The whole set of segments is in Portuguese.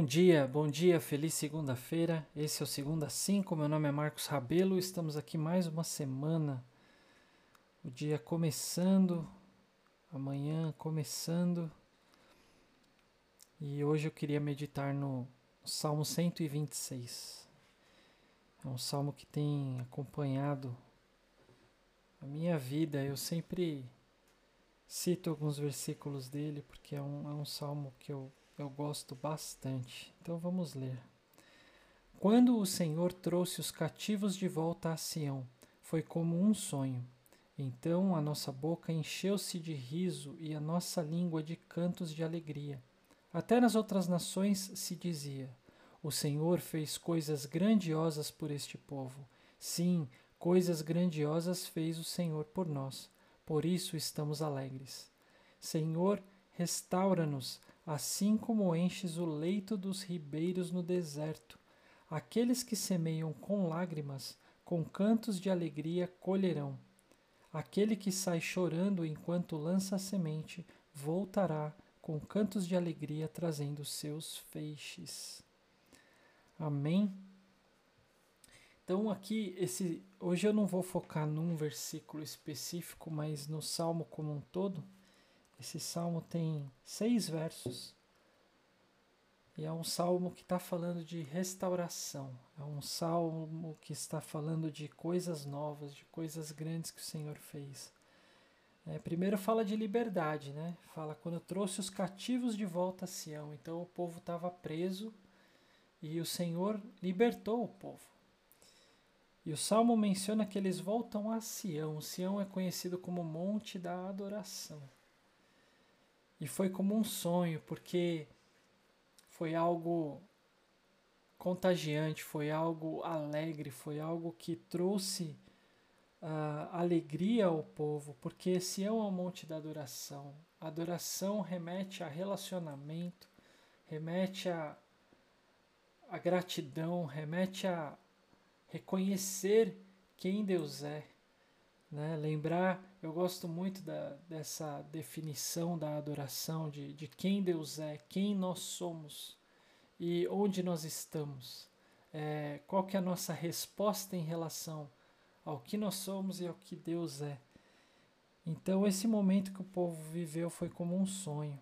Bom dia, bom dia, feliz segunda-feira. Esse é o Segunda 5. Meu nome é Marcos Rabelo. Estamos aqui mais uma semana. O dia começando, amanhã começando. E hoje eu queria meditar no Salmo 126. É um salmo que tem acompanhado a minha vida. Eu sempre cito alguns versículos dele porque é um, é um salmo que eu eu gosto bastante. Então vamos ler. Quando o Senhor trouxe os cativos de volta a Sião, foi como um sonho. Então a nossa boca encheu-se de riso e a nossa língua de cantos de alegria. Até nas outras nações se dizia: O Senhor fez coisas grandiosas por este povo. Sim, coisas grandiosas fez o Senhor por nós. Por isso estamos alegres. Senhor, restaura-nos assim como enches o leito dos ribeiros no deserto. Aqueles que semeiam com lágrimas, com cantos de alegria colherão. Aquele que sai chorando enquanto lança a semente, voltará com cantos de alegria trazendo seus feixes. Amém. Então aqui esse hoje eu não vou focar num versículo específico, mas no salmo como um todo. Esse salmo tem seis versos e é um salmo que está falando de restauração. É um salmo que está falando de coisas novas, de coisas grandes que o Senhor fez. É, primeiro fala de liberdade, né? Fala quando trouxe os cativos de volta a Sião. Então o povo estava preso e o Senhor libertou o povo. E o salmo menciona que eles voltam a Sião. Sião é conhecido como Monte da Adoração. E foi como um sonho, porque foi algo contagiante, foi algo alegre, foi algo que trouxe uh, alegria ao povo, porque Sião é o monte da adoração. A adoração remete a relacionamento, remete a, a gratidão, remete a reconhecer quem Deus é. Né? Lembrar, eu gosto muito da, dessa definição da adoração, de, de quem Deus é, quem nós somos e onde nós estamos. É, qual que é a nossa resposta em relação ao que nós somos e ao que Deus é. Então esse momento que o povo viveu foi como um sonho.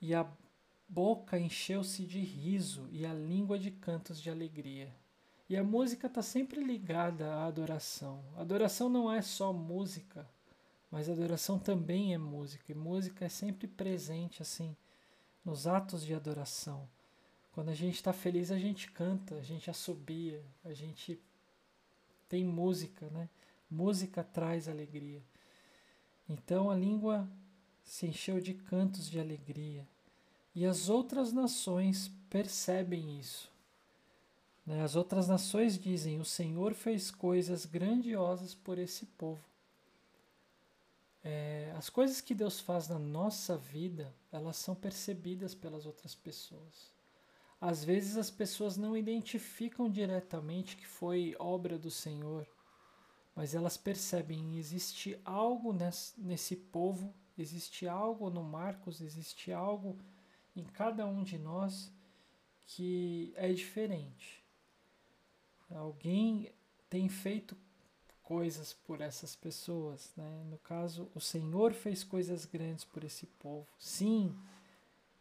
E a boca encheu-se de riso e a língua de cantos de alegria. E a música está sempre ligada à adoração. Adoração não é só música, mas adoração também é música. E música é sempre presente assim nos atos de adoração. Quando a gente está feliz, a gente canta, a gente assobia, a gente tem música, né? Música traz alegria. Então a língua se encheu de cantos de alegria. E as outras nações percebem isso. Né? As outras nações dizem: O Senhor fez coisas grandiosas por esse povo. É, as coisas que Deus faz na nossa vida, elas são percebidas pelas outras pessoas. Às vezes as pessoas não identificam diretamente que foi obra do Senhor, mas elas percebem existe algo nesse, nesse povo, existe algo no Marcos, existe algo em cada um de nós que é diferente. Alguém tem feito coisas por essas pessoas, né? No caso, o Senhor fez coisas grandes por esse povo. Sim,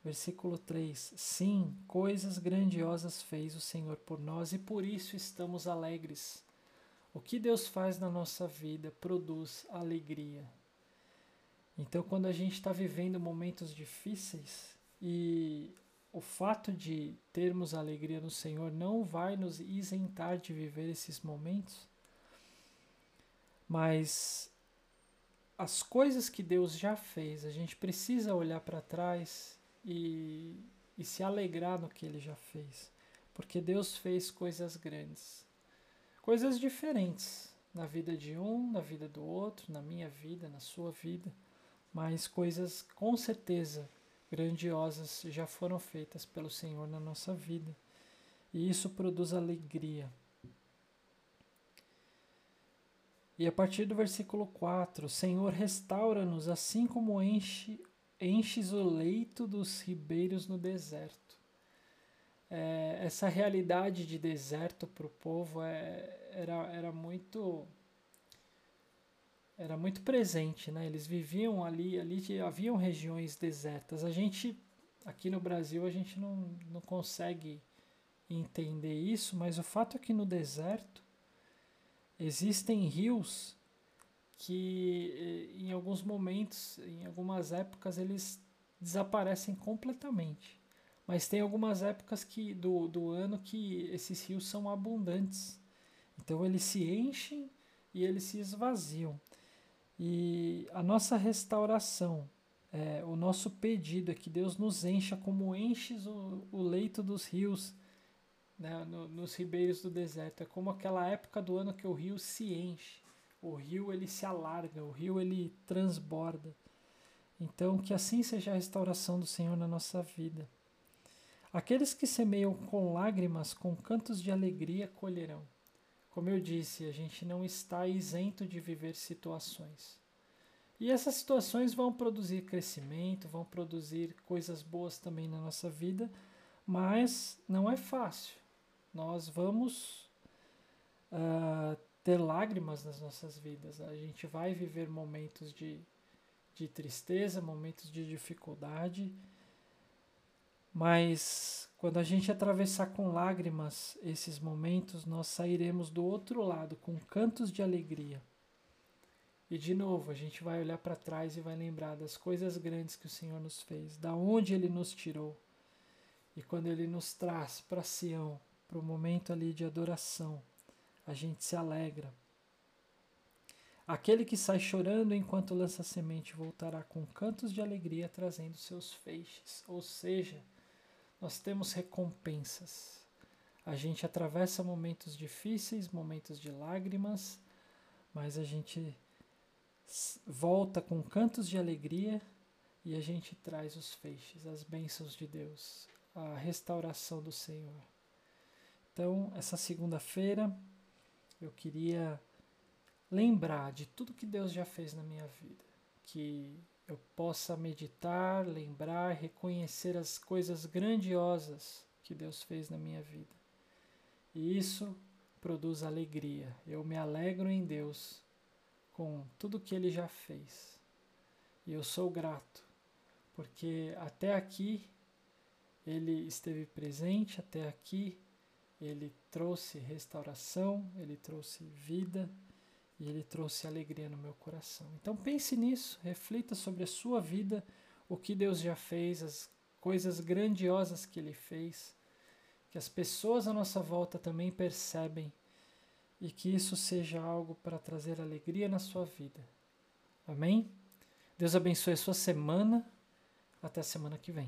versículo 3. Sim, coisas grandiosas fez o Senhor por nós e por isso estamos alegres. O que Deus faz na nossa vida produz alegria. Então, quando a gente está vivendo momentos difíceis e o fato de termos alegria no Senhor não vai nos isentar de viver esses momentos, mas as coisas que Deus já fez, a gente precisa olhar para trás e, e se alegrar no que Ele já fez, porque Deus fez coisas grandes, coisas diferentes na vida de um, na vida do outro, na minha vida, na sua vida, mas coisas com certeza grandiosas já foram feitas pelo Senhor na nossa vida. E isso produz alegria. E a partir do versículo 4, Senhor, restaura-nos assim como enche, enches o leito dos ribeiros no deserto. É, essa realidade de deserto para o povo é, era, era muito era muito presente, né? Eles viviam ali, ali haviam regiões desertas. A gente aqui no Brasil a gente não, não consegue entender isso, mas o fato é que no deserto existem rios que eh, em alguns momentos, em algumas épocas, eles desaparecem completamente. Mas tem algumas épocas que, do, do ano que esses rios são abundantes. Então eles se enchem e eles se esvaziam. E a nossa restauração, é, o nosso pedido é que Deus nos encha como enches o, o leito dos rios né, no, nos ribeiros do deserto. É como aquela época do ano que o rio se enche, o rio ele se alarga, o rio ele transborda. Então, que assim seja a restauração do Senhor na nossa vida. Aqueles que semeiam com lágrimas, com cantos de alegria, colherão. Como eu disse, a gente não está isento de viver situações. E essas situações vão produzir crescimento, vão produzir coisas boas também na nossa vida, mas não é fácil nós vamos uh, ter lágrimas nas nossas vidas. A gente vai viver momentos de, de tristeza, momentos de dificuldade, mas quando a gente atravessar com lágrimas esses momentos, nós sairemos do outro lado com cantos de alegria. E de novo, a gente vai olhar para trás e vai lembrar das coisas grandes que o Senhor nos fez, da onde ele nos tirou. E quando ele nos traz para Sião, para o momento ali de adoração. A gente se alegra. Aquele que sai chorando enquanto lança semente voltará com cantos de alegria trazendo seus feixes. Ou seja, nós temos recompensas. A gente atravessa momentos difíceis, momentos de lágrimas, mas a gente volta com cantos de alegria e a gente traz os feixes, as bênçãos de Deus, a restauração do Senhor. Então, essa segunda-feira eu queria lembrar de tudo que Deus já fez na minha vida, que eu possa meditar, lembrar, reconhecer as coisas grandiosas que Deus fez na minha vida. E isso produz alegria. Eu me alegro em Deus com tudo que ele já fez. E eu sou grato, porque até aqui ele esteve presente, até aqui ele trouxe restauração, ele trouxe vida e ele trouxe alegria no meu coração. Então pense nisso, reflita sobre a sua vida, o que Deus já fez, as coisas grandiosas que ele fez, que as pessoas à nossa volta também percebem e que isso seja algo para trazer alegria na sua vida. Amém? Deus abençoe a sua semana. Até a semana que vem.